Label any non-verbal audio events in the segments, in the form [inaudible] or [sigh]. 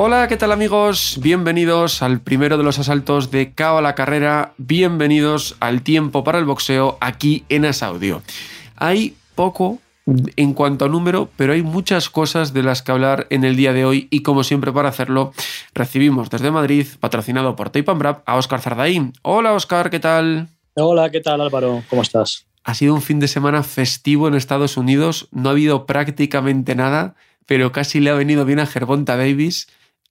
Hola, ¿qué tal amigos? Bienvenidos al primero de los asaltos de Cao a la carrera. Bienvenidos al tiempo para el boxeo aquí en Asaudio. Hay poco en cuanto a número, pero hay muchas cosas de las que hablar en el día de hoy y como siempre para hacerlo recibimos desde Madrid, patrocinado por Tape Brab, a Óscar Zardaín. Hola Óscar, ¿qué tal? Hola, ¿qué tal Álvaro? ¿Cómo estás? Ha sido un fin de semana festivo en Estados Unidos, no ha habido prácticamente nada, pero casi le ha venido bien a Gervonta Davis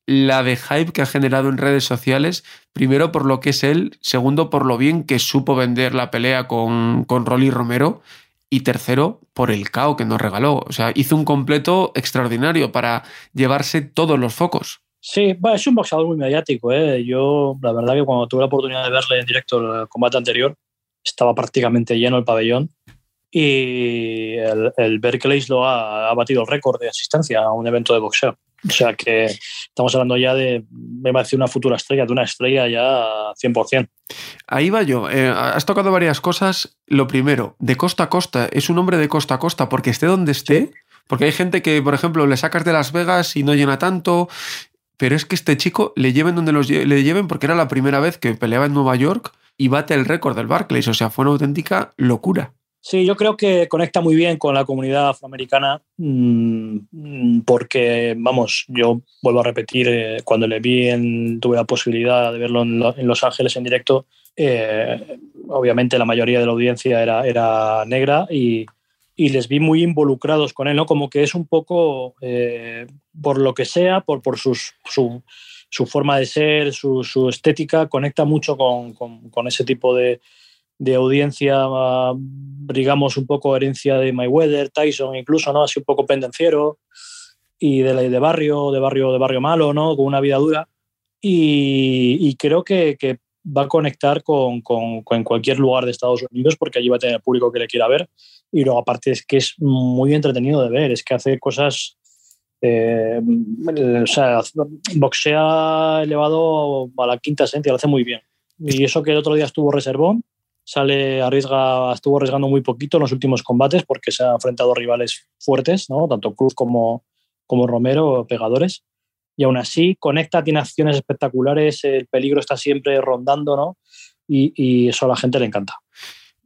la de hype que ha generado en redes sociales, primero por lo que es él, segundo por lo bien que supo vender la pelea con, con Rolly Romero y tercero por el cao que nos regaló. O sea, hizo un completo extraordinario para llevarse todos los focos. Sí, es un boxeador muy mediático. ¿eh? Yo, la verdad que cuando tuve la oportunidad de verle en directo el combate anterior, estaba prácticamente lleno el pabellón y el, el Berkeley lo ha, ha batido el récord de asistencia a un evento de boxeo. O sea que estamos hablando ya de, me parece una futura estrella, de una estrella ya 100%. Ahí va yo. Eh, has tocado varias cosas. Lo primero, de costa a costa, es un hombre de costa a costa, porque esté donde esté. Porque hay gente que, por ejemplo, le sacas de Las Vegas y no llena tanto. Pero es que este chico le lleven donde los le lleven porque era la primera vez que peleaba en Nueva York y bate el récord del Barclays. O sea, fue una auténtica locura. Sí, yo creo que conecta muy bien con la comunidad afroamericana mmm, porque, vamos, yo vuelvo a repetir, eh, cuando le vi, en, tuve la posibilidad de verlo en, lo, en Los Ángeles en directo, eh, obviamente la mayoría de la audiencia era, era negra y, y, les vi muy involucrados con él, ¿no? Como que es un poco, eh, por lo que sea, por, por sus, su, forma de ser, su, su estética, conecta mucho con, con ese tipo de de audiencia, digamos, un poco herencia de Mayweather, Tyson, incluso, ¿no? Así un poco pendenciero y de, de barrio, de barrio, de barrio malo, ¿no? Con una vida dura. Y, y creo que, que, va a conectar con, con, con, cualquier lugar de Estados Unidos porque allí va a tener público que le quiera ver. Y luego, aparte, es que es muy entretenido de ver, es que hace cosas. Eh, o sea, boxea elevado a la quinta esencia, lo hace muy bien. Y eso que el otro día estuvo reservón, sale arriesga, estuvo arriesgando muy poquito en los últimos combates porque se ha enfrentado rivales fuertes, ¿no? tanto Cruz como, como Romero, pegadores. Y aún así conecta, tiene acciones espectaculares, el peligro está siempre rondando, ¿no? Y, y eso a la gente le encanta.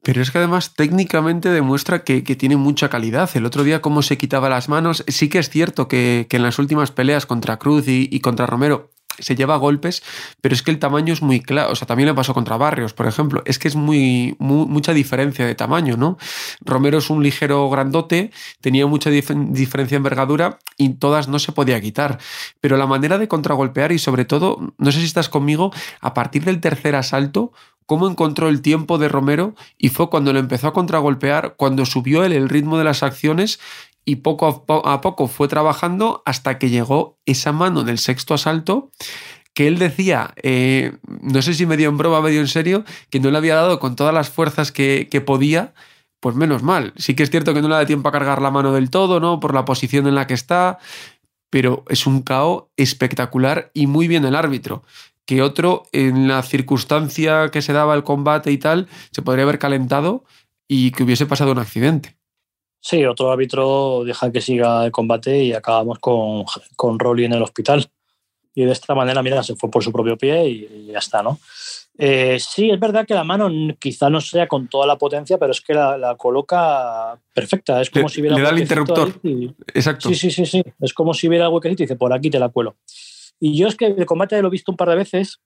Pero es que además técnicamente demuestra que, que, tiene mucha calidad. El otro día cómo se quitaba las manos. Sí que es cierto que, que en las últimas peleas contra Cruz y, y, contra Romero se lleva golpes, pero es que el tamaño es muy claro. O sea, también le pasó contra Barrios, por ejemplo. Es que es muy, mucha diferencia de tamaño, ¿no? Romero es un ligero grandote, tenía mucha dif diferencia en envergadura y todas no se podía quitar. Pero la manera de contragolpear y sobre todo, no sé si estás conmigo, a partir del tercer asalto, cómo encontró el tiempo de Romero y fue cuando lo empezó a contragolpear, cuando subió él el ritmo de las acciones y poco a poco fue trabajando hasta que llegó esa mano del sexto asalto que él decía, eh, no sé si medio en broma, medio en serio, que no le había dado con todas las fuerzas que, podía, pues menos mal. Sí que es cierto que no le da tiempo a cargar la mano del todo, ¿no? Por la posición en la que está, pero es un KO espectacular y muy bien el árbitro. Que otro, en la circunstancia que se daba el combate y tal, se podría haber calentado y que hubiese pasado un accidente. Sí, otro árbitro deja que siga el combate y acabamos con, con Rolly en el hospital. Y de esta manera, mira, se fue por su propio pie y, y ya está, ¿no? Eh, sí, es verdad que la mano quizá no sea con toda la potencia, pero es que la, la coloca perfecta. Es como le, si hubiera le da el interruptor. Y, Exacto. Sí, sí, sí, sí. Es como si hubiera huequecito y dice, por aquí te la cuelo. Y yo es que el combate lo he visto un par de veces.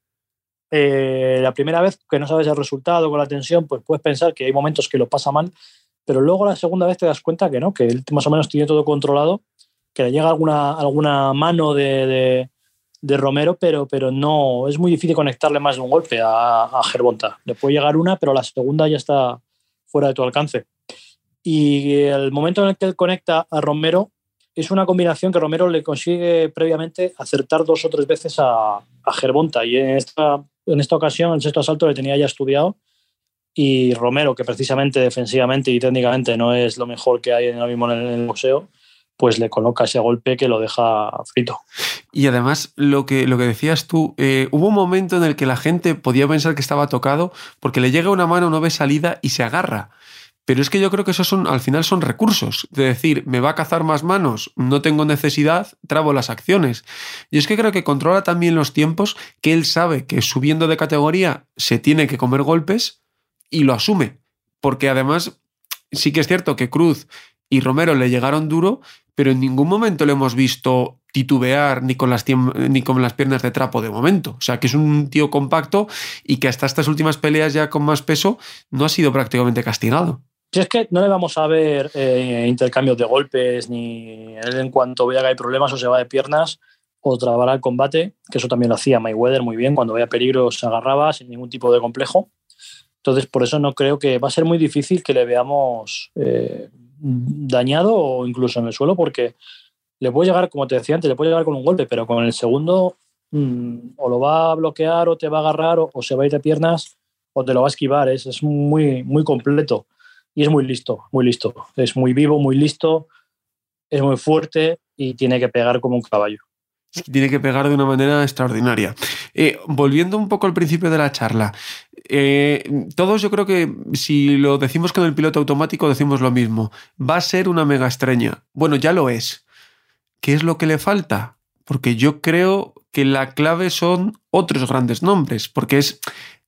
Eh, la primera vez que no sabes el resultado con la tensión, pues puedes pensar que hay momentos que lo pasa mal, pero luego la segunda vez te das cuenta que no, que él más o menos tiene todo controlado, que le llega alguna, alguna mano de, de, Romero, pero, pero no, es muy difícil conectarle más de un golpe a, a Gervonta. Le puede llegar una, pero la segunda ya está fuera de tu alcance. Y el momento en el que él conecta a Romero es una combinación que Romero le consigue previamente acertar dos o tres veces a, a Gervonta. Y en esta, en esta ocasión, el sexto asalto le tenía ya estudiado. Y Romero, que precisamente defensivamente y técnicamente no es lo mejor que hay ahora mismo en el boxeo, pues le coloca ese golpe que lo deja frito. Y además, lo que, lo que decías tú, eh, hubo un momento en el que la gente podía pensar que estaba tocado porque le llega una mano, no ve salida y se agarra. Pero es que yo creo que esos son, al final son recursos. De decir, me va a cazar más manos, no tengo necesidad, trabo las acciones. Y es que creo que controla también los tiempos, que él sabe que subiendo de categoría se tiene que comer golpes y lo asume. Porque además, sí que es cierto que Cruz y Romero le llegaron duro, pero en ningún momento le hemos visto titubear ni con, las ni con las piernas de trapo de momento. O sea, que es un tío compacto y que hasta estas últimas peleas ya con más peso no ha sido prácticamente castigado. Si es que no le vamos a ver eh, intercambios de golpes, ni él en cuanto vea que hay problemas o se va de piernas o trabará el combate, que eso también lo hacía Mayweather muy bien, cuando veía peligro se agarraba sin ningún tipo de complejo. Entonces, por eso no creo que va a ser muy difícil que le veamos eh, dañado o incluso en el suelo, porque le puede llegar, como te decía antes, le puede llegar con un golpe, pero con el segundo mm, o lo va a bloquear o te va a agarrar o, se va a ir de piernas o te lo va a esquivar. Es, es muy, muy completo y es muy listo, muy listo. Es muy vivo, muy listo, es muy fuerte y tiene que pegar como un caballo. Tiene que pegar de una manera extraordinaria. Eh, volviendo un poco al principio de la charla, eh, todos yo creo que si lo decimos con el piloto automático decimos lo mismo. Va a ser una mega estrella. Bueno, ya lo es. ¿Qué es lo que le falta? Porque yo creo que la clave son otros grandes nombres, porque es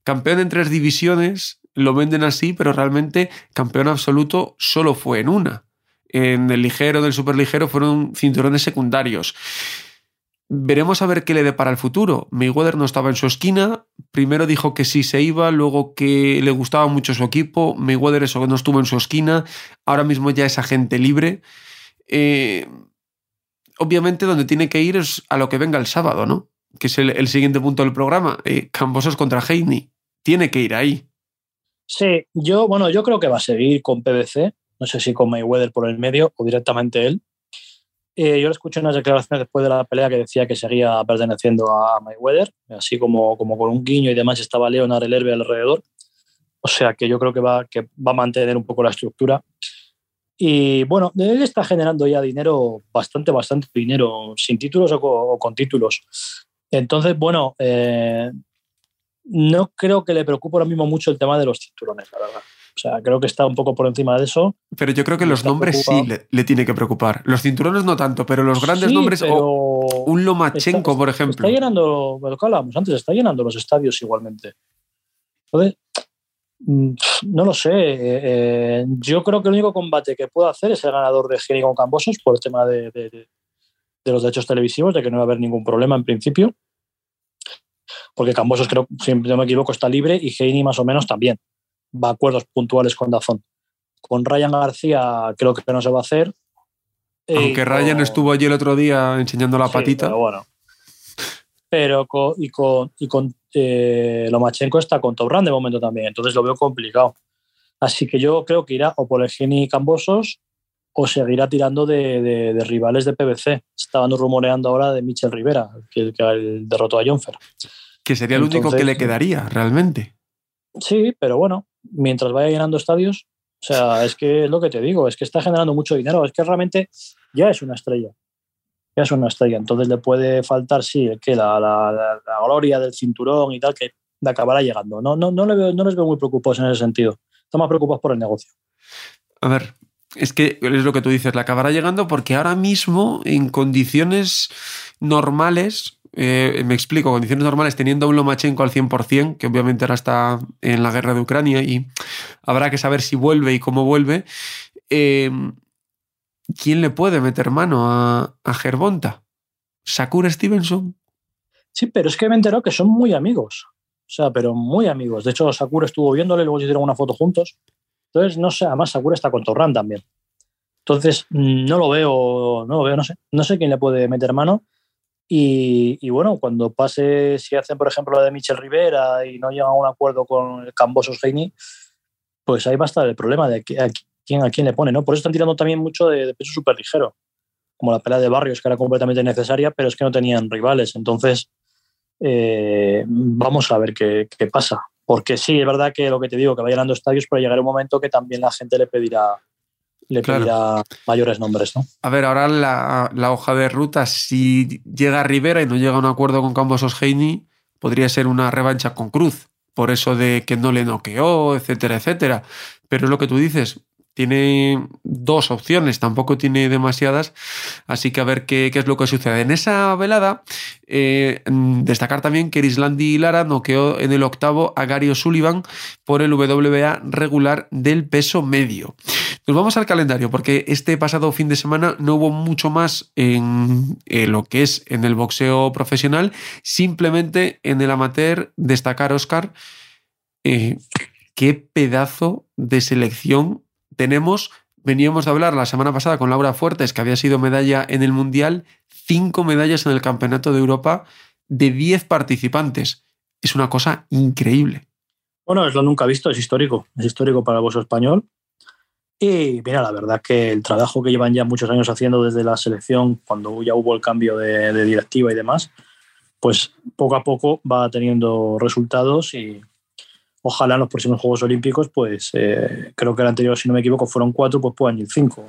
campeón en tres divisiones, lo venden así, pero realmente campeón absoluto solo fue en una. En el ligero, del superligero fueron cinturones secundarios. Veremos a ver qué le depara el futuro. Mayweather no estaba en su esquina. Primero dijo que sí se iba, luego que le gustaba mucho su equipo. Mayweather eso no estuvo en su esquina. Ahora mismo ya es agente libre. Eh, obviamente donde tiene que ir es a lo que venga el sábado, ¿no? Que es el, siguiente punto del programa. Eh, contra Heini. Tiene que ir ahí. Sí, yo, bueno, yo creo que va a seguir con PBC. No sé si con Mayweather por el medio o directamente él eh, yo le escuché unas declaraciones después de la pelea que decía que seguía perteneciendo a Mayweather, así como, como con un guiño y demás estaba Leonard el Herbe alrededor. O sea que yo creo que va, que va a mantener un poco la estructura. Y bueno, él está generando ya dinero, bastante, bastante dinero, sin títulos o, con títulos. Entonces, bueno, eh, no creo que le preocupe ahora mismo mucho el tema de los cinturones, la verdad. O sea, creo que está un poco por encima de eso. Pero yo creo que los nombres sí le, tiene que preocupar. Los cinturones no tanto, pero los grandes nombres, o un Lomachenko, por ejemplo. Está llenando, lo que hablábamos antes, está llenando los estadios igualmente. Entonces, mm, no lo sé. Eh, eh, yo creo que el único combate que puedo hacer es el ganador de Geni con Cambosos por el tema de, de, los derechos televisivos, de que no va a haber ningún problema en principio. Porque Cambosos, creo, si no me equivoco, está libre y Heini más o menos también acuerdos puntuales con Dazón. Con Ryan García creo que no se va a hacer. Aunque Ryan estuvo allí el otro día enseñando la patita. Pero bueno. Pero con, y con, y con eh, Lomachenko está con Top Run de momento también, entonces lo veo complicado. Así que yo creo que irá o por el Geni Cambosos o seguirá tirando de, rivales de PBC. Estaban rumoreando ahora de Michel Rivera, que, que derrotó a Jonfer. Que sería el único que le quedaría realmente. Sí, pero bueno, mientras vaya llenando estadios, o sea, es que es lo que te digo, es que está generando mucho dinero, es que realmente ya es una estrella. Ya es una estrella. Entonces le puede faltar, sí, que la, la, gloria del cinturón y tal, que le acabará llegando. No, no, no, no les veo muy preocupados en ese sentido. Están más preocupados por el negocio. A ver, es que es lo que tú dices, le acabará llegando porque ahora mismo, en condiciones normales, eh, me explico, condiciones normales, teniendo a un Lomachenko al 100%, que obviamente ahora está en la guerra de Ucrania y habrá que saber si vuelve y cómo vuelve, eh, ¿quién le puede meter mano a, a Gervonta? ¿Sakura Stevenson? Sí, pero es que me enteró que son muy amigos. O sea, pero muy amigos. De hecho, Sakura estuvo viéndole, luego se hicieron una foto juntos. Entonces, no sé, además Sakura está con Torran también. Entonces, no lo veo, no lo veo, no sé. No sé quién le puede meter mano. Y, bueno, cuando pase, si hacen, por ejemplo, la de Michel Rivera y no llegan a un acuerdo con el Cambosos Heini, pues ahí va a estar el problema de que, quién, a quién le pone, ¿no? Por eso están tirando también mucho de, peso súper ligero, como la pelea de Barrios, que era completamente necesaria, pero es que no tenían rivales. Entonces, eh, vamos a ver qué, qué, pasa. Porque sí, es verdad que lo que te digo, que va llenando estadios, pero llegará un momento que también la gente le pedirá le pedirá mayores nombres, ¿no? A ver, ahora la, la, hoja de ruta, si llega a Rivera y no llega a un acuerdo con Campos Heini, podría ser una revancha con Cruz, por eso de que no le noqueó, etcétera, etcétera. Pero es lo que tú dices, tiene dos opciones, tampoco tiene demasiadas, así que a ver qué, es lo que sucede. En esa velada, eh, destacar también que Erislandi Lara noqueó en el octavo a Gary O'Sullivan por el WBA regular del peso medio. Nos vamos al calendario, porque este pasado fin de semana no hubo mucho más en, lo que es en el boxeo profesional, simplemente en el amateur destacar, Oscar, eh, qué pedazo de selección tenemos, veníamos de hablar la semana pasada con Laura Fuertes, que había sido medalla en el Mundial, cinco medallas en el Campeonato de Europa de diez participantes. Es una cosa increíble. Bueno, es lo nunca visto, es histórico, es histórico para el español. Y mira, la verdad que el trabajo que llevan ya muchos años haciendo desde la selección, cuando ya hubo el cambio de, de directiva y demás, pues poco a poco va teniendo resultados y, ojalá en los próximos Juegos Olímpicos, pues eh, creo que el anterior, si no me equivoco, fueron cuatro, pues puedan ir cinco.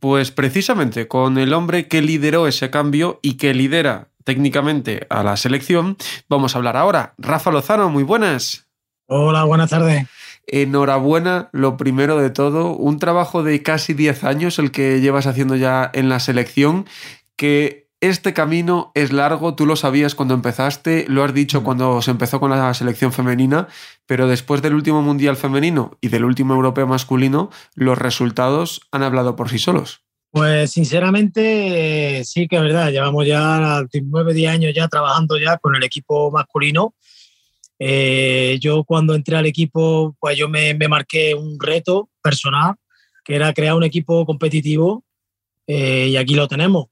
Pues precisamente con el hombre que lideró ese cambio y que lidera técnicamente a la selección, vamos a hablar ahora. Rafa Lozano, muy buenas. Hola, buenas tardes. Enhorabuena, lo primero de todo, un trabajo de casi 10 años el que llevas haciendo ya en la selección, que este camino es largo, tú lo sabías cuando empezaste, lo has dicho cuando se empezó con la selección femenina, pero después del último Mundial femenino y del último Europeo masculino, los resultados han hablado por sí solos. Pues sinceramente sí que es verdad, llevamos ya 9, 10 años ya trabajando ya con el equipo masculino. Eh, yo cuando entré al equipo, pues yo me, marqué un reto personal, que era crear un equipo competitivo eh, y aquí lo tenemos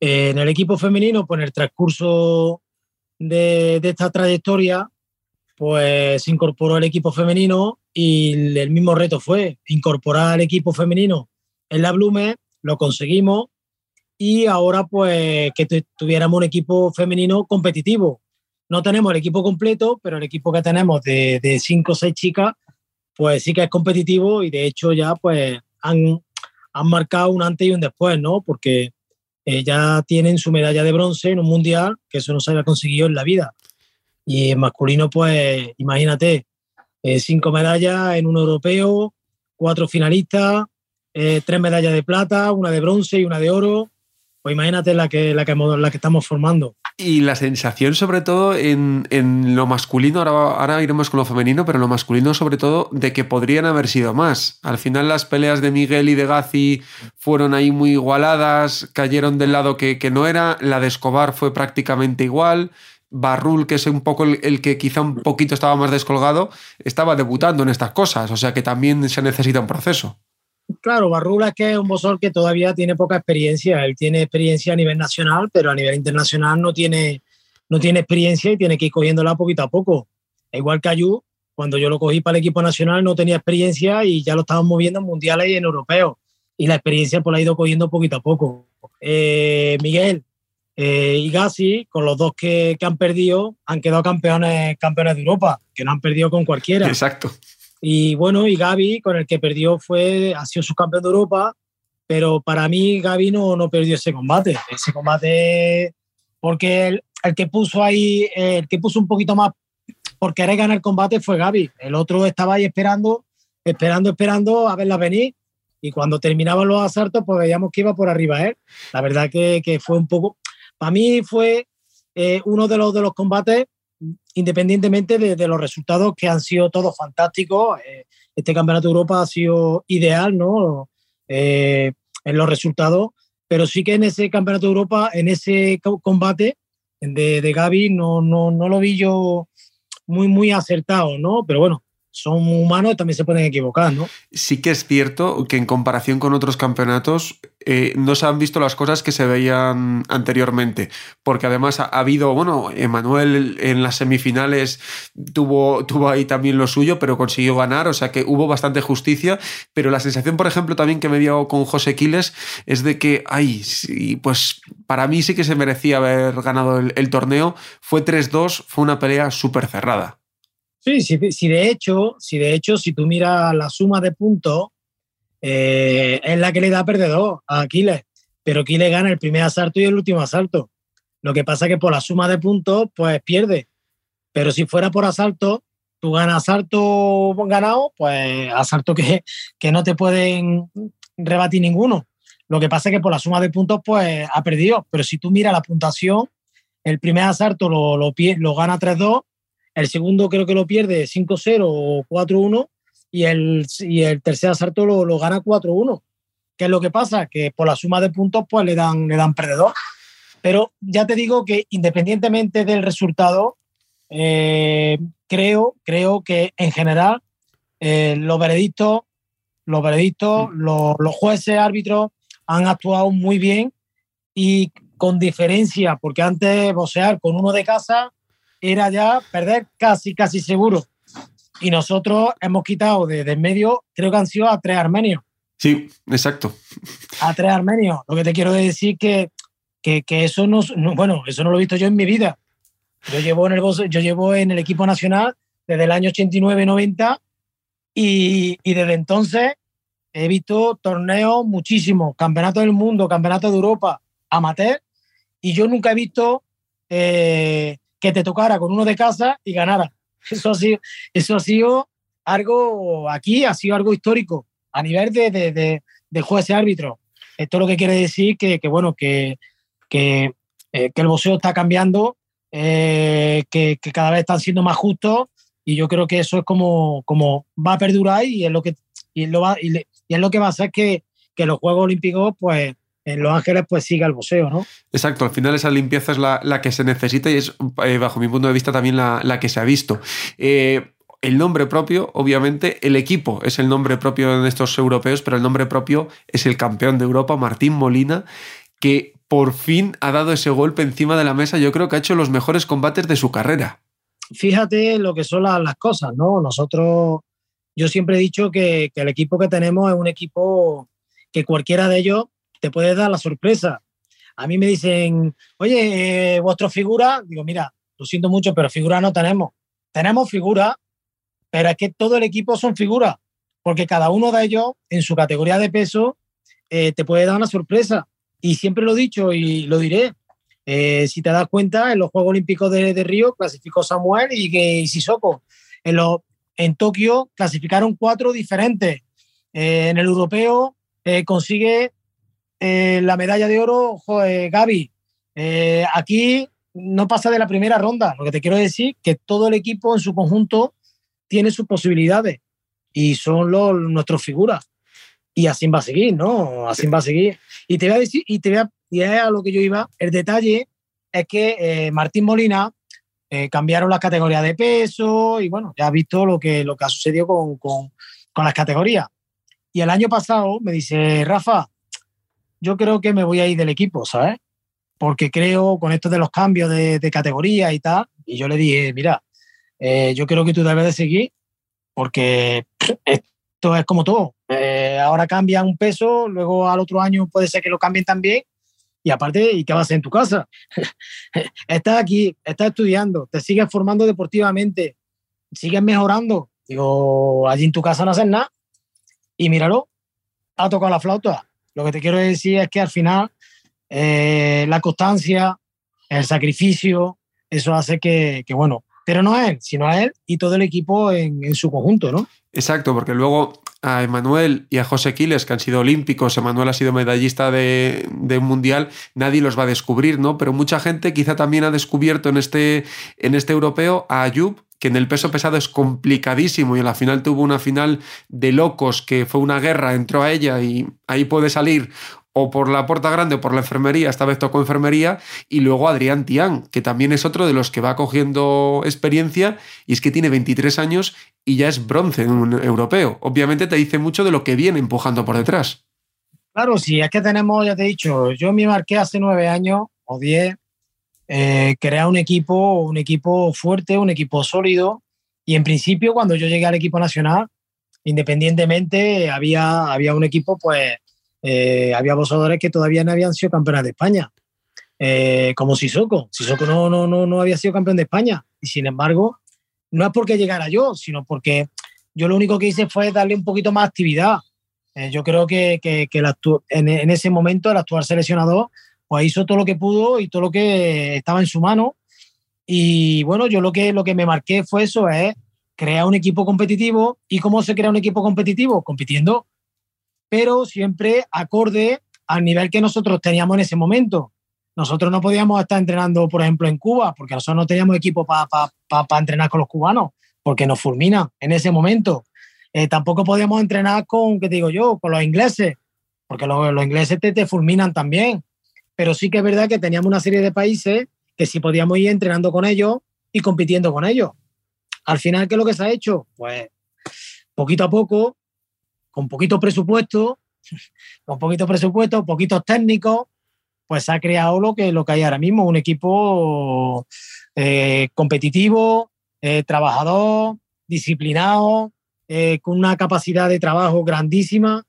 en el equipo femenino, pues en el transcurso de, esta trayectoria, pues se incorporó el equipo femenino y el mismo reto fue incorporar al equipo femenino en la Blume, lo conseguimos y ahora pues que tuviéramos un equipo femenino competitivo. No tenemos el equipo completo, pero el equipo que tenemos de, de cinco o seis chicas, pues sí que es competitivo y de hecho ya pues han, han marcado un antes y un después, ¿no? Porque eh, ya tienen su medalla de bronce en un mundial, que eso no se había conseguido en la vida. Y en masculino, pues imagínate, eh, cinco medallas en un europeo, cuatro finalistas, eh, tres medallas de plata, una de bronce y una de oro. Pues imagínate la que, la que, estamos formando. Y la sensación, sobre todo, en, en lo masculino, ahora, ahora, iremos con lo femenino, pero lo masculino, sobre todo, de que podrían haber sido más. Al final, las peleas de Miguel y de Gazi fueron ahí muy igualadas, cayeron del lado que, que no era. La de Escobar fue prácticamente igual. Barrul, que es un poco el, que quizá un poquito estaba más descolgado, estaba debutando en estas cosas. O sea que también se necesita un proceso. Claro, Barrula que es un bosor que todavía tiene poca experiencia. Él tiene experiencia a nivel nacional, pero a nivel internacional no tiene, no tiene experiencia y tiene que ir cogiéndola poquito a poco. Igual que Ayú, cuando yo lo cogí para el equipo nacional no tenía experiencia y ya lo estaban moviendo en mundiales y en europeos. Y la experiencia pues la ha ido cogiendo poquito a poco. Eh, Miguel eh, y Gassi, con los dos que, que, han perdido, han quedado campeones, campeones de Europa, que no han perdido con cualquiera. Exacto. Y bueno, y Gaby, con el que perdió, fue, ha sido subcampeón de Europa, pero para mí Gaby no, no perdió ese combate. Ese combate, porque el, el, que puso ahí, el que puso un poquito más por querer ganar el combate fue Gaby. El otro estaba ahí esperando, esperando, esperando a verla venir. Y cuando terminaban los asaltos, pues veíamos que iba por arriba él. La verdad que, que fue un poco, para mí fue eh, uno de los, de los combates independientemente de, los resultados que han sido todos fantásticos. Eh, este Campeonato de Europa ha sido ideal, ¿no? Eh, en los resultados, pero sí que en ese Campeonato de Europa, en ese combate de, de Gaby, no, no, no lo vi yo muy, muy acertado, ¿no? Pero bueno, son humanos y también se pueden equivocar, ¿no? Sí que es cierto que en comparación con otros campeonatos eh, no se han visto las cosas que se veían anteriormente, porque además ha, habido, bueno, Emanuel en las semifinales tuvo, tuvo ahí también lo suyo, pero consiguió ganar, o sea que hubo bastante justicia, pero la sensación, por ejemplo, también que me dio con José Quiles es de que, ay, sí, pues para mí sí que se merecía haber ganado el, el torneo, fue 3-2, fue una pelea súper cerrada. Sí, sí, de hecho, si de hecho, si tú miras la suma de puntos, eh, es la que le da perdedor a Aquiles. Pero Aquiles gana el primer asalto y el último asalto. Lo que pasa es que por la suma de puntos, pues pierde. Pero si fuera por asalto, tú ganas asalto ganado, pues asalto que, que no te pueden rebatir ninguno. Lo que pasa es que por la suma de puntos, pues ha perdido. Pero si tú miras la puntuación, el primer asalto lo, lo, lo gana 3-2 el segundo creo que lo pierde 5-0 o 4-1 y el, y el tercer asalto lo, lo gana 4-1. ¿Qué es lo que pasa? Que por la suma de puntos pues le dan, le dan perdedor. Pero ya te digo que independientemente del resultado, eh, creo, creo que en general eh, los veredictos, los veredictos, los, los jueces, árbitros han actuado muy bien y con diferencia, porque antes boxear con uno de casa era ya perder casi, casi seguro. Y nosotros hemos quitado de, de medio, creo que han sido a tres armenios. Sí, exacto. A tres armenios. Lo que te quiero decir que, que, que eso no, bueno, eso no lo he visto yo en mi vida. Yo llevo en el, yo llevo en el equipo nacional desde el año 89-90 y, y desde entonces he visto torneos muchísimos, campeonatos del mundo, campeonatos de Europa, amateur, y yo nunca he visto eh, que te tocara con uno de casa y ganara. Eso ha sido, eso ha sido algo, aquí ha sido algo histórico a nivel de, de, de, juez y árbitro. Esto lo que quiere decir que, que bueno, que, que, eh, el boxeo está cambiando, eh, que, cada vez están siendo más justos y yo creo que eso es como, como va a perdurar y es lo que, y lo va, y es lo que va a hacer que, que los Juegos Olímpicos pues en Los Ángeles pues siga el boxeo, ¿no? Exacto, al final esa limpieza es la, la que se necesita y es, eh, bajo mi punto de vista, también la, la que se ha visto. Eh, el nombre propio, obviamente, el equipo es el nombre propio en estos europeos, pero el nombre propio es el campeón de Europa, Martín Molina, que por fin ha dado ese golpe encima de la mesa. Yo creo que ha hecho los mejores combates de su carrera. Fíjate lo que son las, las cosas, ¿no? Nosotros, yo siempre he dicho que, que el equipo que tenemos es un equipo que cualquiera de ellos te puede dar la sorpresa. A mí me dicen, oye, eh, vuestra figura, digo, mira, lo siento mucho, pero figura no tenemos. Tenemos figura, pero es que todo el equipo son figuras, porque cada uno de ellos en su categoría de peso eh, te puede dar una sorpresa. Y siempre lo he dicho y lo diré. Eh, si te das cuenta, en los Juegos Olímpicos de, de Río clasificó Samuel y, y Sissoko. En, lo, en Tokio clasificaron cuatro diferentes. Eh, en el europeo consigue eh, la medalla de oro, joder, Gaby, eh, aquí no pasa de la primera ronda. Lo que te quiero decir que todo el equipo en su conjunto tiene sus posibilidades y son los, nuestras figuras. Y así va a seguir, ¿no? Así va a seguir. Y te voy a decir, y te voy a, y es a lo que yo iba, el detalle es que eh, Martín Molina eh, cambiaron las categorías de peso y bueno, ya has visto lo que, lo que ha sucedido con, con, con las categorías. Y el año pasado me dice, Rafa, yo creo que me voy a ir del equipo, ¿sabes? Porque creo con esto de los cambios de, categoría y tal, y yo le dije, mira, eh, yo creo que tú debes de seguir porque esto es como todo. Eh, ahora cambia un peso, luego al otro año puede ser que lo cambien también. Y aparte, ¿y qué vas a hacer en tu casa? [laughs] estás aquí, estás estudiando, te sigues formando deportivamente, sigues mejorando. Digo, allí en tu casa no haces nada. Y míralo, ha tocado la flauta. Lo que te quiero decir es que al final eh, la constancia, el sacrificio, eso hace que, bueno, pero no a él, sino a él y todo el equipo en, en su conjunto, ¿no? Exacto, porque luego a Emanuel y a José Quiles, que han sido olímpicos, Emanuel ha sido medallista de, de, un mundial, nadie los va a descubrir, ¿no? Pero mucha gente quizá también ha descubierto en este, en este europeo a Ayub, que en el peso pesado es complicadísimo y en la final tuvo una final de locos que fue una guerra, entró a ella y ahí puede salir o por la puerta grande o por la enfermería, esta vez tocó enfermería, y luego Adrián Tián, que también es otro de los que va cogiendo experiencia y es que tiene 23 años y ya es bronce en un europeo. Obviamente te dice mucho de lo que viene empujando por detrás. Claro, sí, es que tenemos, ya te he dicho, yo me marqué hace nueve años o diez, eh, crear un equipo, un equipo fuerte, un equipo sólido, y en principio cuando yo llegué al equipo nacional, independientemente había, había un equipo pues eh, había boxeadores que todavía no habían sido campeones de España, eh, como Sissoko. Sissoko no, no, no, no había sido campeón de España. Y sin embargo, no es porque llegara yo, sino porque yo lo único que hice fue darle un poquito más actividad. Eh, yo creo que, que, en, en, ese momento el actual seleccionador pues hizo todo lo que pudo y todo lo que estaba en su mano. Y bueno, yo lo que, lo que me marqué fue eso, es crear un equipo competitivo. ¿Y cómo se crea un equipo competitivo? Compitiendo pero siempre acorde al nivel que nosotros teníamos en ese momento. Nosotros no podíamos estar entrenando, por ejemplo, en Cuba, porque nosotros no teníamos equipo para entrenar con los cubanos, porque nos fulminan en ese momento. Eh, tampoco podíamos entrenar con, ¿qué digo yo?, con los ingleses, porque los, los ingleses te, te, fulminan también. Pero sí que es verdad que teníamos una serie de países que sí podíamos ir entrenando con ellos y compitiendo con ellos. Al final, ¿qué es lo que se ha hecho? Pues poquito a poco con poquito presupuesto, [laughs] con poquito presupuesto, poquitos técnicos, pues se ha creado lo que, lo que hay ahora mismo, un equipo eh, competitivo, eh, trabajador, disciplinado, eh, con una capacidad de trabajo grandísima,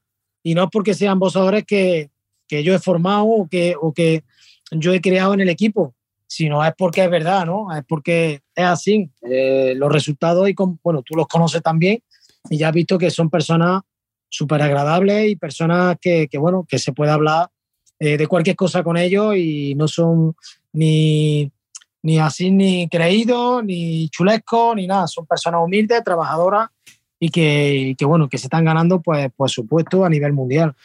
y no es porque sean vosotros que, que yo he formado o que, o que yo he creado en el equipo, sino es porque es verdad, ¿no? Es porque es así. los resultados, y bueno, tú los conoces también, y ya has visto que son personas súper agradables y personas que, que, bueno, que se puede hablar eh, de cualquier cosa con ellos y no son ni, ni así ni creídos, ni chulescos, ni nada. Son personas humildes, trabajadoras y que, que, bueno, que se están ganando pues, pues su puesto a nivel mundial.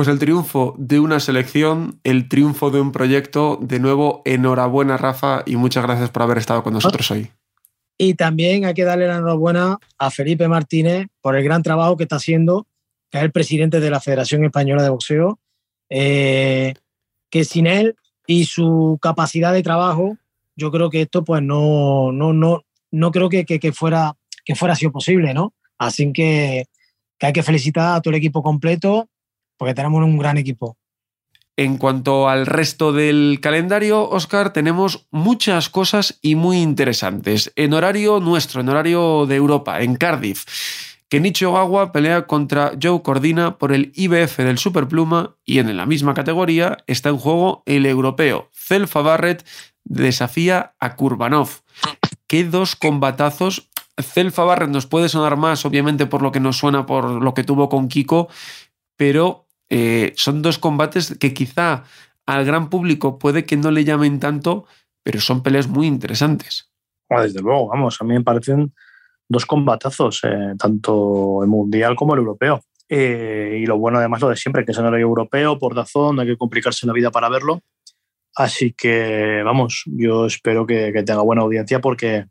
Pues el triunfo de una selección, el triunfo de un proyecto. De nuevo, enhorabuena, Rafa, y muchas gracias por haber estado con nosotros hoy. Y también hay que darle la enhorabuena a Felipe Martínez por el gran trabajo que está haciendo que es el presidente de la Federación Española de Boxeo, eh, que sin él y su capacidad de trabajo, yo creo que esto pues no, no, no, no creo que, que, fuera, que fuera sido posible, ¿no? Así que, que hay que felicitar a todo el equipo completo porque tenemos un gran equipo. En cuanto al resto del calendario, Oscar, tenemos muchas cosas y muy interesantes. En horario nuestro, en horario de Europa, en Cardiff. Kenichi Ogawa pelea contra Joe Cordina por el IBF del Superpluma y en la misma categoría está en juego el europeo. Zelfa Barrett desafía a Kurbanov. Qué dos combatazos. Zelfa Barrett nos puede sonar más, obviamente, por lo que nos suena por lo que tuvo con Kiko, pero eh, son dos combates que quizá al gran público puede que no le llamen tanto, pero son peleas muy interesantes. Ah, desde luego, vamos, a mí me parecen dos combatazos, eh, tanto el mundial como el europeo. Eh, y lo bueno, además, lo de siempre, que es en el europeo, por razón, no hay que complicarse la vida para verlo. Así que, vamos, yo espero que, tenga buena audiencia porque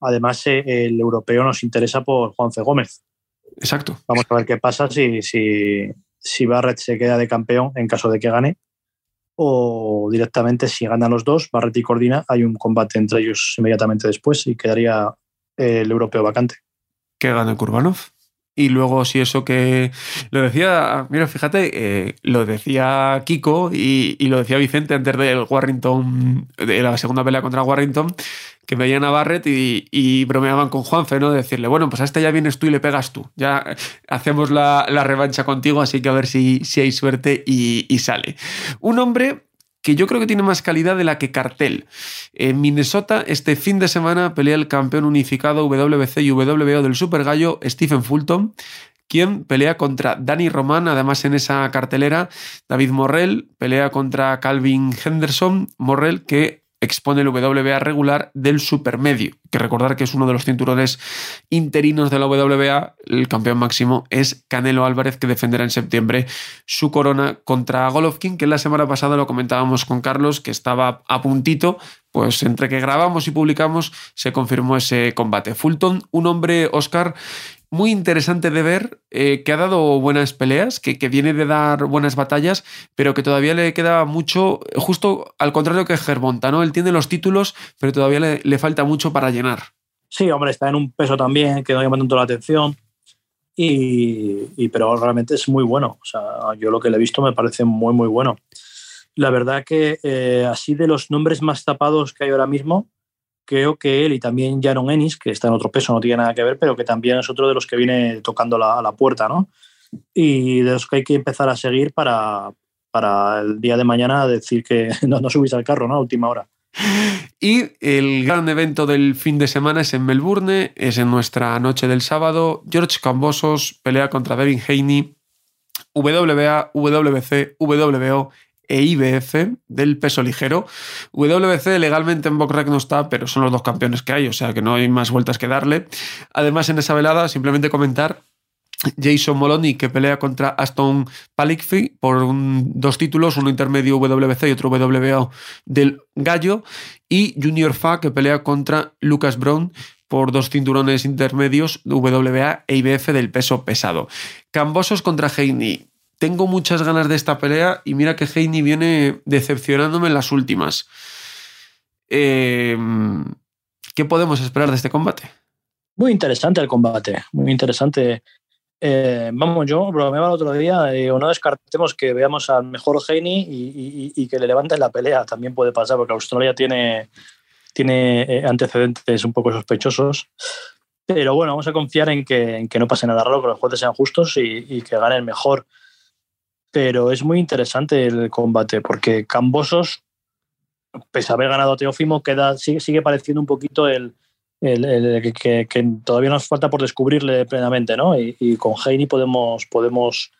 además eh, el europeo nos interesa por Juanfe Gómez. Exacto. Vamos a ver qué pasa si, si, si Barrett se queda de campeón en caso de que gane o directamente si ganan los dos, Barrett y Cordina, hay un combate entre ellos inmediatamente después y quedaría el europeo vacante. Que gane Kurbanov. Y luego, si eso que lo decía, mira, fíjate, eh, lo decía Kiko y, lo decía Vicente antes del Warrington, de la segunda pelea contra Warrington, que veían a Barrett y, bromeaban con Juanfe, ¿no? De decirle, bueno, pues a este ya vienes tú y le pegas tú. Ya hacemos la, revancha contigo, así que a ver si, si hay suerte y, sale. Un hombre que yo creo que tiene más calidad de la que cartel. En Minnesota, este fin de semana pelea el campeón unificado WBC y WBO del Super Gallo, Stephen Fulton, quien pelea contra Danny Roman, además en esa cartelera, David Morrell pelea contra Calvin Henderson, Morrell que expone el WBA regular del supermedio. que recordar que es uno de los cinturones interinos de la WBA. El campeón máximo es Canelo Álvarez, que defenderá en septiembre su corona contra Golovkin, que la semana pasada lo comentábamos con Carlos, que estaba a puntito. Pues entre que grabamos y publicamos se confirmó ese combate. Fulton, un hombre, Oscar, muy interesante de ver, eh, que ha dado buenas peleas, que, que, viene de dar buenas batallas, pero que todavía le queda mucho, justo al contrario que Germonta, ¿no? Él tiene los títulos, pero todavía le, falta mucho para llenar. Sí, hombre, está en un peso también que no llama tanto la atención. Y, y, pero realmente es muy bueno. O sea, yo lo que le he visto me parece muy, muy bueno. La verdad que eh, así de los nombres más tapados que hay ahora mismo, creo que él y también Jaron Ennis, que está en otro peso, no tiene nada que ver, pero que también es otro de los que viene tocando la, la puerta, ¿no? Y de los que hay que empezar a seguir para, para el día de mañana decir que [laughs] no, no subís al carro, ¿no? A última hora. [laughs] Y el gran evento del fin de semana es en Melbourne, es en nuestra noche del sábado. George Cambosos pelea contra Devin Haney, WBA, WBC, WBO e IBF del peso ligero. WBC legalmente en Bockrack no está, pero son los dos campeones que hay, o sea que no hay más vueltas que darle. Además, en esa velada, simplemente comentar Jason Moloney, que pelea contra Aston Palikfi por dos títulos, uno intermedio WBC y otro WBO del Gallo, y Junior Fa, que pelea contra Lucas Brown por dos cinturones intermedios WBA e IBF del peso pesado. Cambosos contra Heini. Tengo muchas ganas de esta pelea y mira que Heini viene decepcionándome en las últimas. Eh, ¿Qué podemos esperar de este combate? Muy interesante el combate, muy interesante. Eh, vamos, yo bromeaba el otro día, o no descartemos que veamos al mejor Heini y, y, y, que le levanten la pelea. También puede pasar, porque Australia tiene, tiene eh, antecedentes un poco sospechosos. Pero bueno, vamos a confiar en que, en que no pase nada raro, que los jueces sean justos y, y, que gane el mejor. Pero es muy interesante el combate, porque Cambosos, pese a haber ganado a Teófimo, queda, sigue, sigue pareciendo un poquito el, el, que, que, todavía nos falta por descubrirle plenamente, ¿no? Y, y con Heini podemos, podemos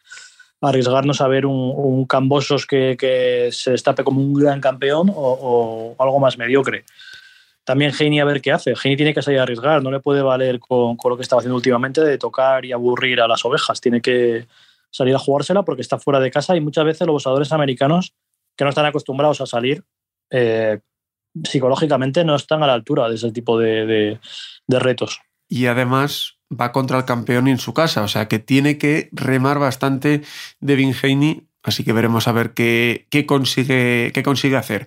arriesgarnos a ver un, un Cambosos que, que, se destape como un gran campeón o, o, algo más mediocre. También Heini a ver qué hace. Heini tiene que salir a arriesgar, no le puede valer con, con lo que estaba haciendo últimamente de tocar y aburrir a las ovejas. Tiene que salir a jugársela porque está fuera de casa y muchas veces los boxeadores americanos que no están acostumbrados a salir eh, psicológicamente no están a la altura de ese tipo de, de, retos. Y además va contra el campeón en su casa, o sea que tiene que remar bastante Devin Haney, así que veremos a ver qué, qué, consigue, qué consigue hacer.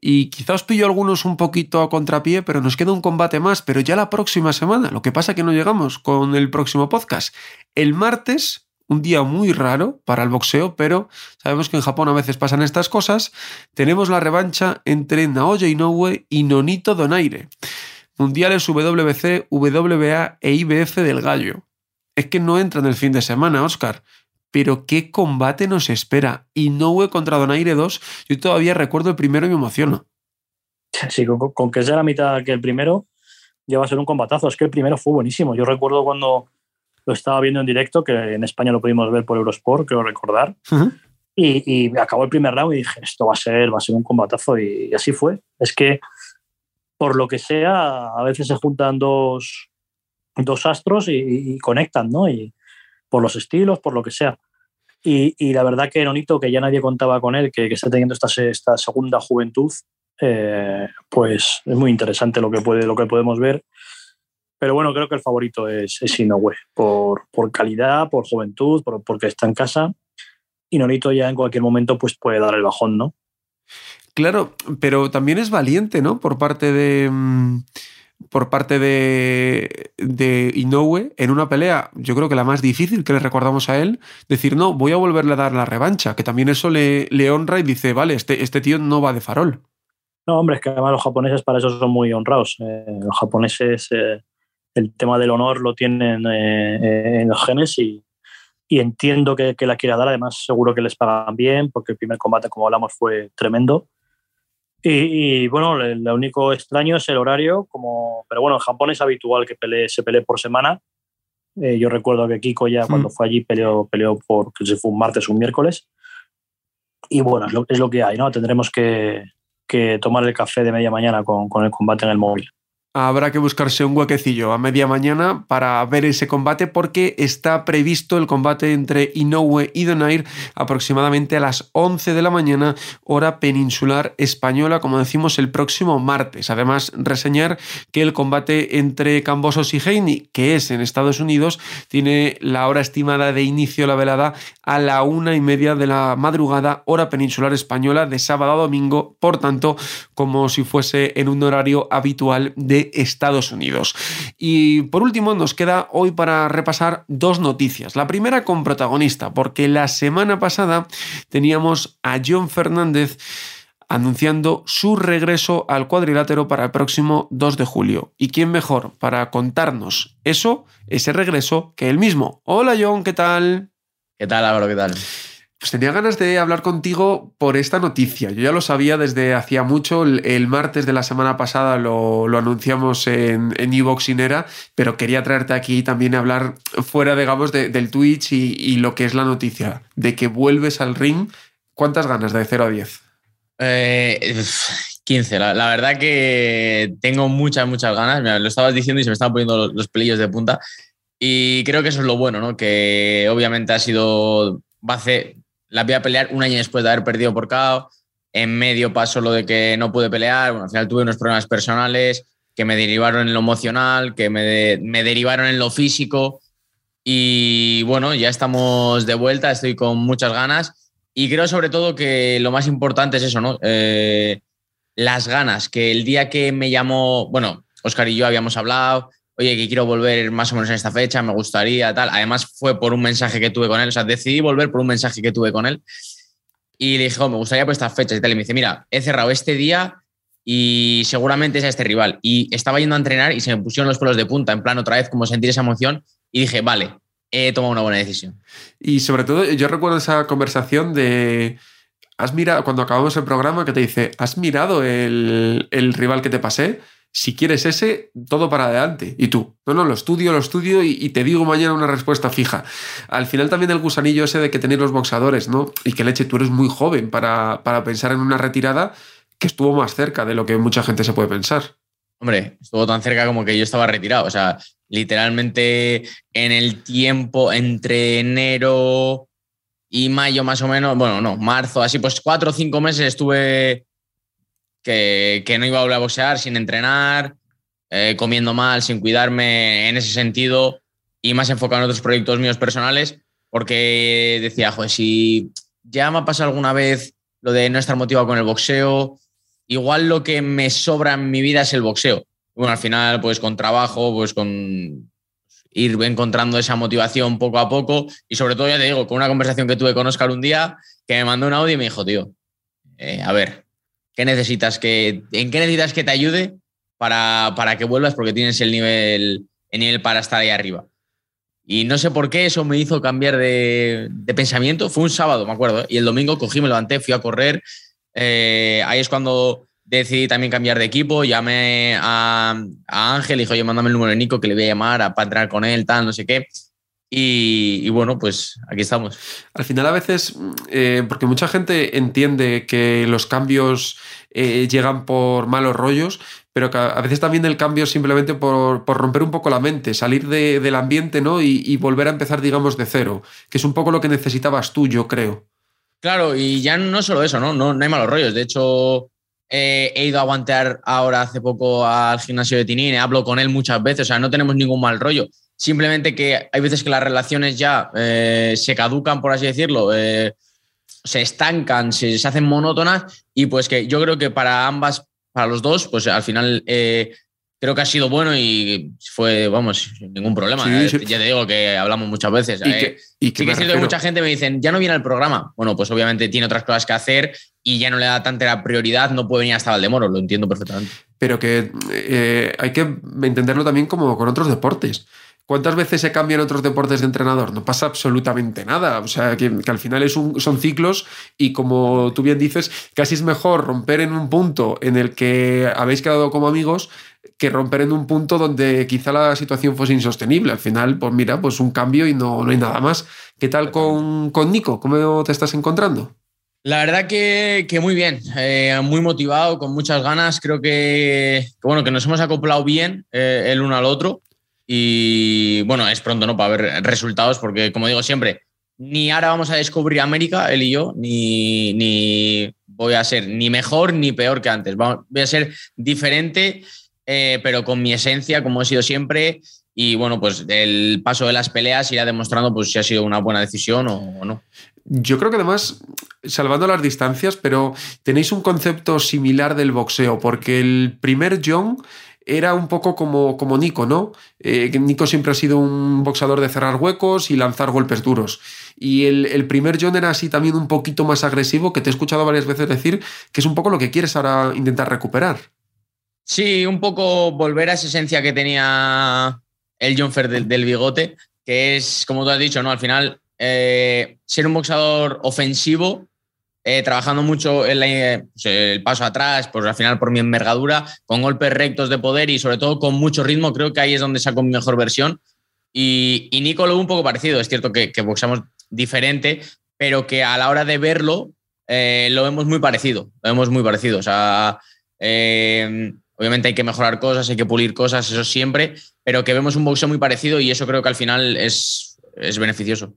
Y quizá os pillo algunos un poquito a contrapié, pero nos queda un combate más, pero ya la próxima semana. Lo que pasa que no llegamos con el próximo podcast. El martes un día muy raro para el boxeo, pero sabemos que en Japón a veces pasan estas cosas. Tenemos la revancha entre Naoya Inoue y Nonito Donaire. Mundiales WBC, WBA e IBF del Gallo. Es que no entra en el fin de semana, Oscar. Pero qué combate nos espera. Inoue contra Donaire 2. Yo todavía recuerdo el primero y me emociono. Sí, con, con que sea la mitad que el primero, ya va a ser un combatazo. Es que el primero fue buenísimo. Yo recuerdo cuando lo estaba viendo en directo, que en España lo pudimos ver por Eurosport, creo recordar. Uh -huh. y, y, acabó el primer round y dije, esto va a ser, va a ser un combatazo. Y, y, así fue. Es que, por lo que sea, a veces se juntan dos, dos astros y, y conectan, ¿no? Y por los estilos, por lo que sea. Y, la verdad que Nonito, que ya nadie contaba con él, que, que está teniendo esta, esta segunda juventud, eh, pues es muy interesante lo que, puede, lo que podemos ver. Pero bueno, creo que el favorito es, es Inoue, por, por, calidad, por juventud, por, porque está en casa. Y Nonito ya en cualquier momento pues puede dar el bajón, ¿no? Claro, pero también es valiente, ¿no? Por parte de. Por parte de, de Inoue en una pelea, yo creo que la más difícil que le recordamos a él, decir, no, voy a volverle a dar la revancha, que también eso le, le honra y dice, vale, este, este tío no va de farol. No, hombre, es que además los japoneses para eso son muy honrados. Eh, los japoneses eh, el tema del honor lo tienen eh, en los genes y, y entiendo que, que, la quiera dar. Además, seguro que les pagan bien porque el primer combate, como hablamos, fue tremendo. Y, y bueno, lo único extraño es el horario, como, pero bueno, en Japón es habitual que pelee, se pelee por semana. Eh, yo recuerdo que Kiko ya mm. cuando fue allí peleó, peleó por, que se fue un martes o un miércoles. Y bueno, es lo, es lo que hay, ¿no? Tendremos que, que tomar el café de media mañana con, con el combate en el móvil. Habrá que buscarse un huequecillo a media mañana para ver ese combate porque está previsto el combate entre Inoue y Donair aproximadamente a las 11 de la mañana hora peninsular española, como decimos el próximo martes. Además, reseñar que el combate entre Cambosos y Heini, que es en Estados Unidos, tiene la hora estimada de inicio de la velada a la una y media de la madrugada hora peninsular española de sábado a domingo, por tanto, como si fuese en un horario habitual de Estados Unidos. Y por último, nos queda hoy para repasar dos noticias. La primera con protagonista, porque la semana pasada teníamos a John Fernández anunciando su regreso al cuadrilátero para el próximo 2 de julio. ¿Y quién mejor para contarnos eso, ese regreso, que él mismo? Hola John, ¿qué tal? ¿Qué tal Álvaro? ¿Qué tal? Pues tenía ganas de hablar contigo por esta noticia. Yo ya lo sabía desde hacía mucho. El, martes de la semana pasada lo, anunciamos en, en pero quería traerte aquí también a hablar fuera, digamos, del Twitch y, lo que es la noticia de que vuelves al ring. ¿Cuántas ganas de 0 a 10? 15. Eh, la, verdad que tengo muchas, muchas ganas. lo estabas diciendo y se me estaban poniendo los, los pelillos de punta. Y creo que eso es lo bueno, ¿no? Que obviamente ha sido. Va la voy a pelear un año después de haber perdido por KO. En medio pasó lo de que no pude pelear. Bueno, al final tuve unos problemas personales que me derivaron en lo emocional, que me, me derivaron en lo físico. Y bueno, ya estamos de vuelta, estoy con muchas ganas. Y creo sobre todo que lo más importante es eso, ¿no? Eh, las ganas, que el día que me llamó, bueno, Oscar y yo habíamos hablado, oye, que quiero volver más o menos en esta fecha, me gustaría, tal. Además, fue por un mensaje que tuve con él, o sea, decidí volver por un mensaje que tuve con él. Y le dije, oh, me gustaría por estas fechas y tal. Y me dice, mira, he cerrado este día y seguramente es a este rival. Y estaba yendo a entrenar y se me pusieron los pelos de punta, en plan otra vez, como sentir esa emoción. Y dije, vale, he tomado una buena decisión. Y sobre todo, yo recuerdo esa conversación de. Has mirado, cuando acabamos el programa, que te dice, ¿has mirado el, el rival que te pasé? Si quieres ese, todo para adelante. Y tú, no, no, lo estudio, lo estudio y, te digo mañana una respuesta fija. Al final también el gusanillo ese de que tenéis los boxadores, ¿no? Y que leche, tú eres muy joven para, para pensar en una retirada que estuvo más cerca de lo que mucha gente se puede pensar. Hombre, estuvo tan cerca como que yo estaba retirado. O sea, literalmente en el tiempo entre enero y mayo más o menos, bueno, no, marzo, así pues cuatro o cinco meses estuve que, no iba a volver a boxear sin entrenar, eh, comiendo mal, sin cuidarme en ese sentido y más enfocado en otros proyectos míos personales, porque decía, joder, si ya me ha pasado alguna vez lo de no estar motivado con el boxeo, igual lo que me sobra en mi vida es el boxeo. Bueno, al final, pues con trabajo, pues con ir encontrando esa motivación poco a poco y sobre todo, ya te digo, con una conversación que tuve con Oscar un día, que me mandó un audio y me dijo, tío, eh, a ver, ¿Qué necesitas que, ¿En qué necesitas que te ayude para, para que vuelvas? Porque tienes el nivel, el nivel para estar ahí arriba. Y no sé por qué eso me hizo cambiar de, de pensamiento. Fue un sábado, me acuerdo. Y el domingo cogí, me levanté, fui a correr. Eh, ahí es cuando decidí también cambiar de equipo. Llamé a, a Ángel y dije, oye, mándame el número de Nico que le voy a llamar a, para entrar con él, tal, no sé qué. Y, bueno, pues aquí estamos. Al final a veces, eh, porque mucha gente entiende que los cambios eh, llegan por malos rollos, pero que a veces también el cambio es simplemente por, romper un poco la mente, salir del ambiente ¿no? Y, volver a empezar, digamos, de cero, que es un poco lo que necesitabas tú, yo creo. Claro, y ya no solo eso, ¿no? No, no hay malos rollos. De hecho, eh, he ido a aguantar ahora hace poco al gimnasio de Tinín, hablo con él muchas veces, o sea, no tenemos ningún mal rollo simplemente que hay veces que las relaciones ya eh, se caducan, por así decirlo, eh, se estancan, se, hacen monótonas y pues que yo creo que para ambas, para los dos, pues al final eh, creo que ha sido bueno y fue, vamos, sin ningún problema. Ya te digo que hablamos muchas veces. Y que, sí que es cierto que mucha gente me dicen, ya no viene al programa. Bueno, pues obviamente tiene otras cosas que hacer y ya no le da tanta la prioridad, no puede venir hasta Valdemoro, lo entiendo perfectamente. Pero que hay que entenderlo también como con otros deportes. ¿Cuántas veces se cambian otros deportes de entrenador? No pasa absolutamente nada. O sea, que, al final es son ciclos y como tú bien dices, casi es mejor romper en un punto en el que habéis quedado como amigos que romper en un punto donde quizá la situación fuese insostenible. Al final, pues mira, pues un cambio y no, no hay nada más. ¿Qué tal con, con Nico? ¿Cómo te estás encontrando? La verdad que, muy bien, eh, muy motivado, con muchas ganas. Creo que, bueno, que nos hemos acoplado bien eh, el uno al otro. Y bueno, es pronto ¿no? para ver resultados, porque como digo siempre, ni ahora vamos a descubrir América, él y yo, ni, ni voy a ser ni mejor ni peor que antes. Voy a ser diferente, eh, pero con mi esencia, como he sido siempre. Y bueno, pues el paso de las peleas irá demostrando pues, si ha sido una buena decisión o no. Yo creo que además, salvando las distancias, pero tenéis un concepto similar del boxeo, porque el primer John era un poco como, como Nico, ¿no? Eh, Nico siempre ha sido un boxador de cerrar huecos y lanzar golpes duros. Y el, primer John era así también un poquito más agresivo, que te he escuchado varias veces decir que es un poco lo que quieres ahora intentar recuperar. Sí, un poco volver a esa esencia que tenía el John Fer del bigote, que es, como tú has dicho, ¿no? Al final eh, ser un boxeador ofensivo, eh, trabajando mucho en pues, el paso atrás, pues al final por mi envergadura, con golpes rectos de poder y sobre todo con mucho ritmo, creo que ahí es donde saco mi mejor versión. Y, y Nico lo un poco parecido, es cierto que, que boxeamos diferente, pero que a la hora de verlo eh, lo vemos muy parecido, lo vemos muy parecido. O sea, obviamente hay que mejorar cosas, hay que pulir cosas, eso siempre, pero que vemos un boxeo muy parecido y eso creo que al final es, es beneficioso.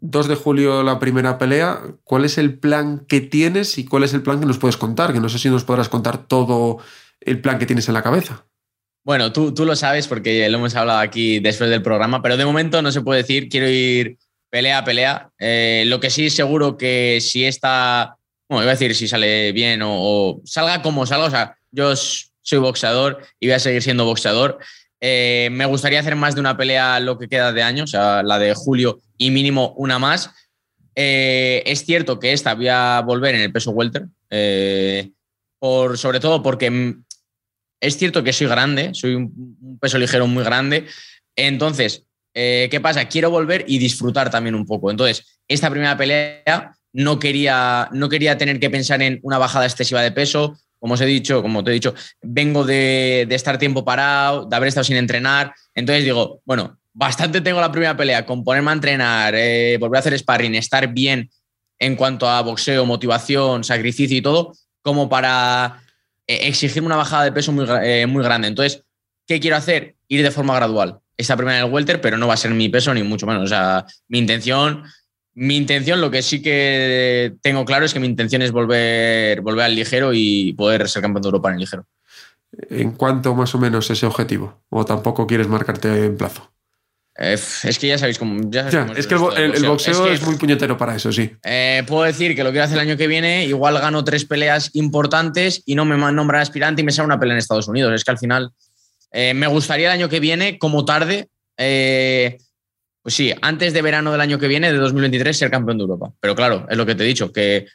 2 de julio la primera pelea. ¿Cuál es el plan que tienes y cuál es el plan que nos puedes contar? Que no sé si nos podrás contar todo el plan que tienes en la cabeza. Bueno, tú, tú lo sabes porque lo hemos hablado aquí después del programa, pero de momento no se puede decir, quiero ir pelea a pelea. Eh, lo que sí seguro que si esta, bueno, iba a decir si sale bien o, o salga como salga, o sea, yo soy boxeador y voy a seguir siendo boxeador. Eh, me gustaría hacer más de una pelea lo que queda de año, o sea, la de julio y mínimo una más. Eh, es cierto que esta voy a volver en el peso welter, eh, por, sobre todo porque es cierto que soy grande, soy un, peso ligero muy grande. Entonces, ¿qué pasa? Quiero volver y disfrutar también un poco. Entonces, esta primera pelea no quería, no quería tener que pensar en una bajada excesiva de peso, como os he dicho, como te he dicho, vengo de, estar tiempo parado, de haber estado sin entrenar. Entonces digo, bueno, bastante tengo la primera pelea con ponerme a entrenar, eh, volver a hacer sparring, estar bien en cuanto a boxeo, motivación, sacrificio y todo, como para eh, exigirme una bajada de peso muy, eh, muy grande. Entonces, ¿qué quiero hacer? Ir de forma gradual. Esta primera en el welter, pero no va a ser mi peso ni mucho menos. O sea, mi intención mi intención, lo que sí que tengo claro es que mi intención es volver, volver al ligero y poder ser campeón de Europa en el ligero. ¿En cuánto más o menos ese objetivo? ¿O tampoco quieres marcarte en plazo? Eh, es que ya sabéis cómo. es que el, boxeo, es, muy puñetero para eso, sí. Eh, puedo decir que lo quiero hacer el año que viene, igual gano tres peleas importantes y no me nombran aspirante y me sale una pelea en Estados Unidos. Es que al final eh, me gustaría el año que viene, como tarde, pues sí, antes de verano del año que viene, de 2023, ser campeón de Europa. Pero claro, es lo que te he dicho, que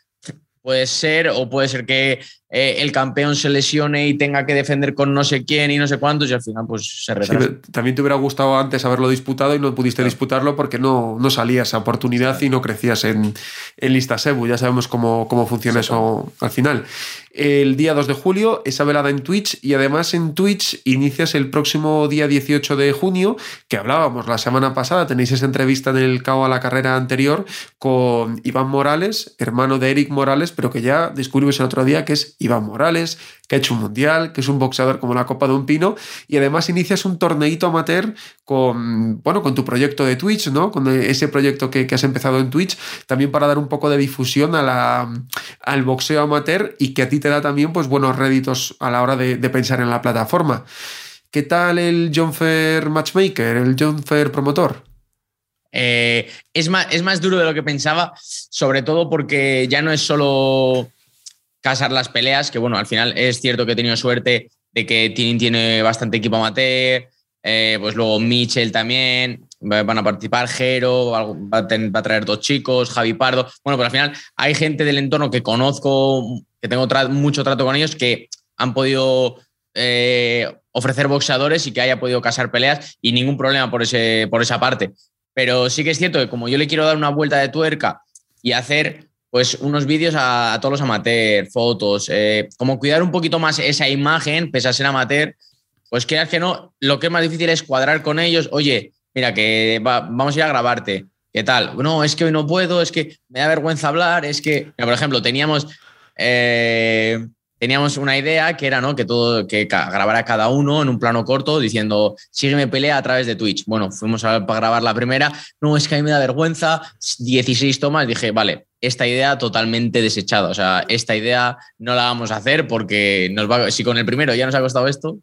puede ser o puede ser que eh, el campeón se lesione y tenga que defender con no sé quién y no sé cuántos y al final pues se retrasa. también te hubiera gustado antes haberlo disputado y no pudiste disputarlo porque no, no salía esa oportunidad y no crecías en, en lista SEBU. Ya sabemos cómo, cómo funciona eso al final. El día 2 de julio, esa velada en Twitch y además en Twitch inicias el próximo día 18 de junio, que hablábamos la semana pasada, tenéis esa entrevista en el CAO a la carrera anterior con Iván Morales, hermano de Eric Morales, pero que ya descubrimos el otro día que es Iván Morales, que ha hecho un mundial, que es un boxeador como la Copa de un Pino, y además inicias un torneito amateur con, bueno, con tu proyecto de Twitch, ¿no? Con ese proyecto que, has empezado en Twitch, también para dar un poco de difusión a la, al boxeo amateur y que a ti te da también pues, buenos réditos a la hora de, pensar en la plataforma. ¿Qué tal el John Fair Matchmaker, el John Fair Promotor? Eh, es, más, es más duro de lo que pensaba, sobre todo porque ya no es solo casar las peleas, que bueno, al final es cierto que he tenido suerte de que tiene, tiene bastante equipo amateur, eh, pues luego Mitchell también, van a participar Jero, va a, traer dos chicos, Javi Pardo. Bueno, pero al final hay gente del entorno que conozco, que tengo mucho trato con ellos, que han podido eh, ofrecer boxeadores y que haya podido casar peleas y ningún problema por, ese, por esa parte. Pero sí que es cierto que como yo le quiero dar una vuelta de tuerca y hacer pues unos vídeos a, todos los amateurs, fotos, eh, como cuidar un poquito más esa imagen, pese a ser amateur, pues creas que no, lo que es más difícil es cuadrar con ellos, oye, mira, que vamos a ir a grabarte, ¿qué tal? No, es que hoy no puedo, es que me da vergüenza hablar, es que, por ejemplo, teníamos... Eh, teníamos una idea que era ¿no? que todo que grabara cada uno en un plano corto diciendo sígueme pelea a través de Twitch. Bueno, fuimos a, para grabar la primera. No, es que a mí me da vergüenza. 16 tomas. Dije, vale, esta idea totalmente desechada. O sea, esta idea no la vamos a hacer porque nos va, si con el primero ya nos ha costado esto.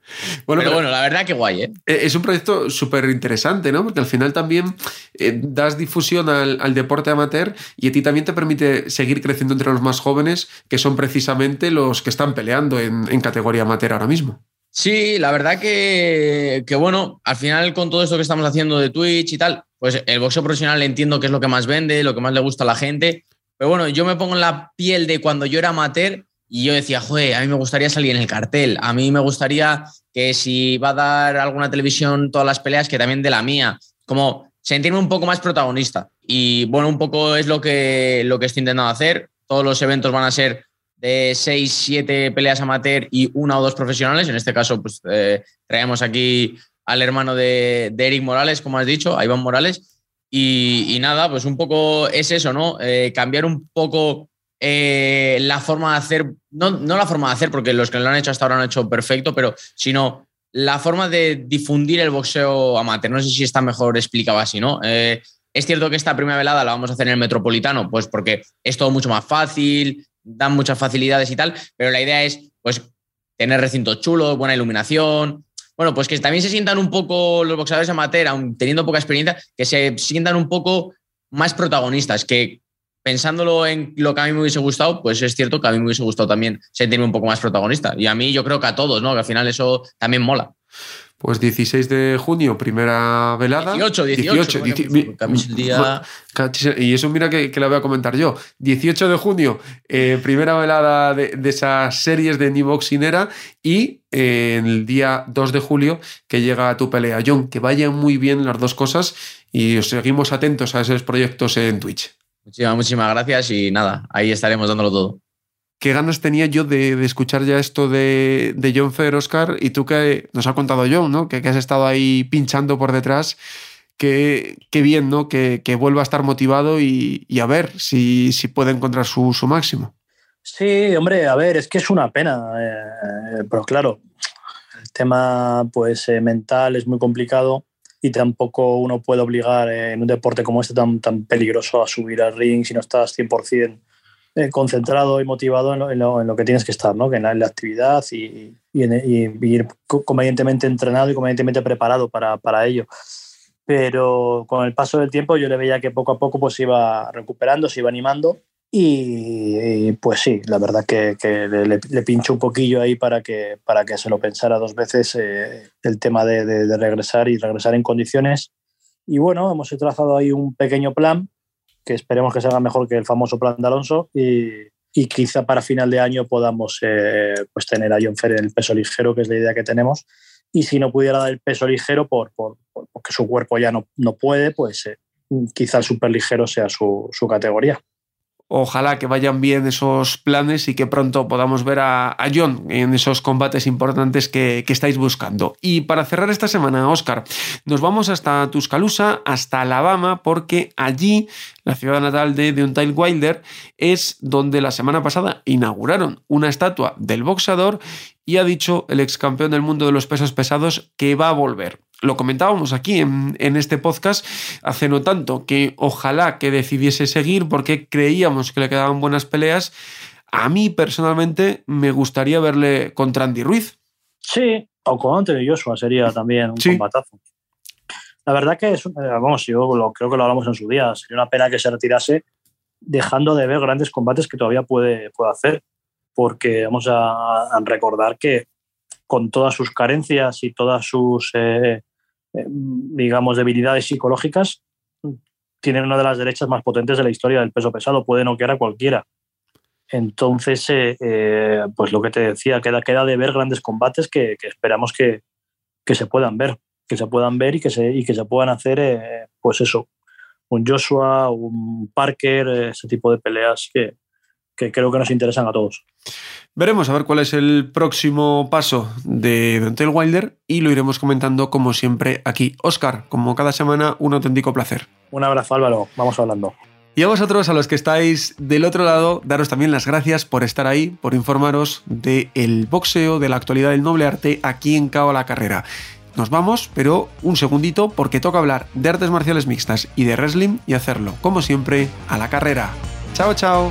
Bueno, pero, bueno, la verdad que guay, ¿eh? ¿eh? Es un proyecto súper interesante, ¿no? Porque al final también eh, das difusión al, deporte amateur y a ti también te permite seguir creciendo entre los más jóvenes, que son precisamente los que están peleando en, en categoría amateur ahora mismo. Sí, la verdad que, que, bueno, al final con todo esto que estamos haciendo de Twitch y tal, pues el boxeo profesional entiendo que es lo que más vende, lo que más le gusta a la gente pero bueno, yo me pongo en la piel de cuando yo era amateur y yo decía, joder, a mí me gustaría salir en el cartel, a mí me gustaría que si va a dar alguna televisión todas las peleas, que también de la mía, como sentirme un poco más protagonista. Y bueno, un poco es lo que, lo que estoy intentando hacer. Todos los eventos van a ser de seis, siete peleas amateur y una o dos profesionales. En este caso, pues eh, traemos aquí al hermano de, de Eric Morales, como has dicho, a Iván Morales y, nada, pues un poco es eso, ¿no? Eh, cambiar un poco eh, la forma de hacer, no, no, la forma de hacer, porque los que lo han hecho hasta ahora han hecho perfecto, pero sino la forma de difundir el boxeo amateur. No sé si está mejor explicado así, ¿no? Eh, es cierto que esta primera velada la vamos a hacer en el Metropolitano, pues porque es todo mucho más fácil, dan muchas facilidades y tal, pero la idea es, pues, tener recintos chulos, buena iluminación, bueno, pues que también se sientan un poco los boxeadores amateur, aun teniendo poca experiencia, que se sientan un poco más protagonistas, que pensándolo en lo que a mí me hubiese gustado, pues es cierto que a mí me hubiese gustado también sentirme un poco más protagonista. Y a mí yo creo que a todos, ¿no? Que al final eso también mola. Pues 16 de junio, primera velada. 18, 18. y eso mira que, que, la voy a comentar yo. 18 de junio, eh, primera velada de, esas series de New Boxinera y eh, el día 2 de julio que llega tu pelea. John, que vayan muy bien las dos cosas y os seguimos atentos a esos proyectos en Twitch. Muchísimas, muchísimas gracias y nada, ahí estaremos dándolo todo qué ganas tenía yo de, escuchar ya esto de, John Fer, Oscar, y tú que nos ha contado John, ¿no? Que, has estado ahí pinchando por detrás. Qué, bien, ¿no? Que, vuelva a estar motivado y, a ver si, si puede encontrar su, máximo. Sí, hombre, a ver, es que es una pena, eh, pero claro, el tema pues eh, mental es muy complicado y tampoco uno puede obligar en un deporte como este tan, tan peligroso a subir al ring si no estás 100% eh, concentrado y motivado en lo, que tienes que estar, ¿no? que en, la, actividad y, ir convenientemente entrenado y convenientemente preparado para, ello. Pero con el paso del tiempo yo le veía que poco a poco pues iba recuperando, se iba animando y, pues sí, la verdad que, que le, le, pincho un poquillo ahí para que, para que se lo pensara dos veces eh, el tema de, de, regresar y regresar en condiciones. Y bueno, hemos trazado ahí un pequeño plan que esperemos que salga mejor que el famoso plan de Alonso y, y quizá para final de año podamos eh, pues tener a John Fer en el peso ligero, que es la idea que tenemos. Y si no pudiera dar el peso ligero por, por, porque su cuerpo ya no, no puede, pues eh, quizá el super ligero sea su, su categoría. Ojalá que vayan bien esos planes y que pronto podamos ver a, John en esos combates importantes que, estáis buscando. Y para cerrar esta semana, Oscar, nos vamos hasta Tuscaloosa, hasta Alabama, porque allí, la ciudad natal de Deontay Wilder, es donde la semana pasada inauguraron una estatua del boxeador y ha dicho el ex campeón del mundo de los pesos pesados que va a volver lo comentábamos aquí en, este podcast hace no tanto, que ojalá que decidiese seguir porque creíamos que le quedaban buenas peleas. A mí personalmente me gustaría verle contra Andy Ruiz. Sí, o con Anthony Joshua sería también un combatazo. La verdad que es, eh, vamos, yo lo, creo que lo hablamos en su día, sería una pena que se retirase dejando de ver grandes combates que todavía puede, puede hacer, porque vamos a, recordar que con todas sus carencias y todas sus eh, digamos, debilidades psicológicas, tienen una de las derechas más potentes de la historia del peso pesado, puede noquear a cualquiera. Entonces, eh, eh, pues lo que te decía, queda, queda de ver grandes combates que, esperamos que, que, se puedan ver, que se puedan ver y que se, y que se puedan hacer, pues eso, un Joshua, un Parker, ese tipo de peleas que, que creo que nos interesan a todos. Veremos a ver cuál es el próximo paso de Dontel Wilder y lo iremos comentando como siempre aquí. Oscar, como cada semana, un auténtico placer. Un abrazo Álvaro, vamos hablando. Y a vosotros, a los que estáis del otro lado, daros también las gracias por estar ahí, por informaros del boxeo, de la actualidad del noble arte aquí en Cao a la Carrera. Nos vamos, pero un segundito porque toca hablar de artes marciales mixtas y de wrestling y hacerlo, como siempre, a la carrera. Chao, chao.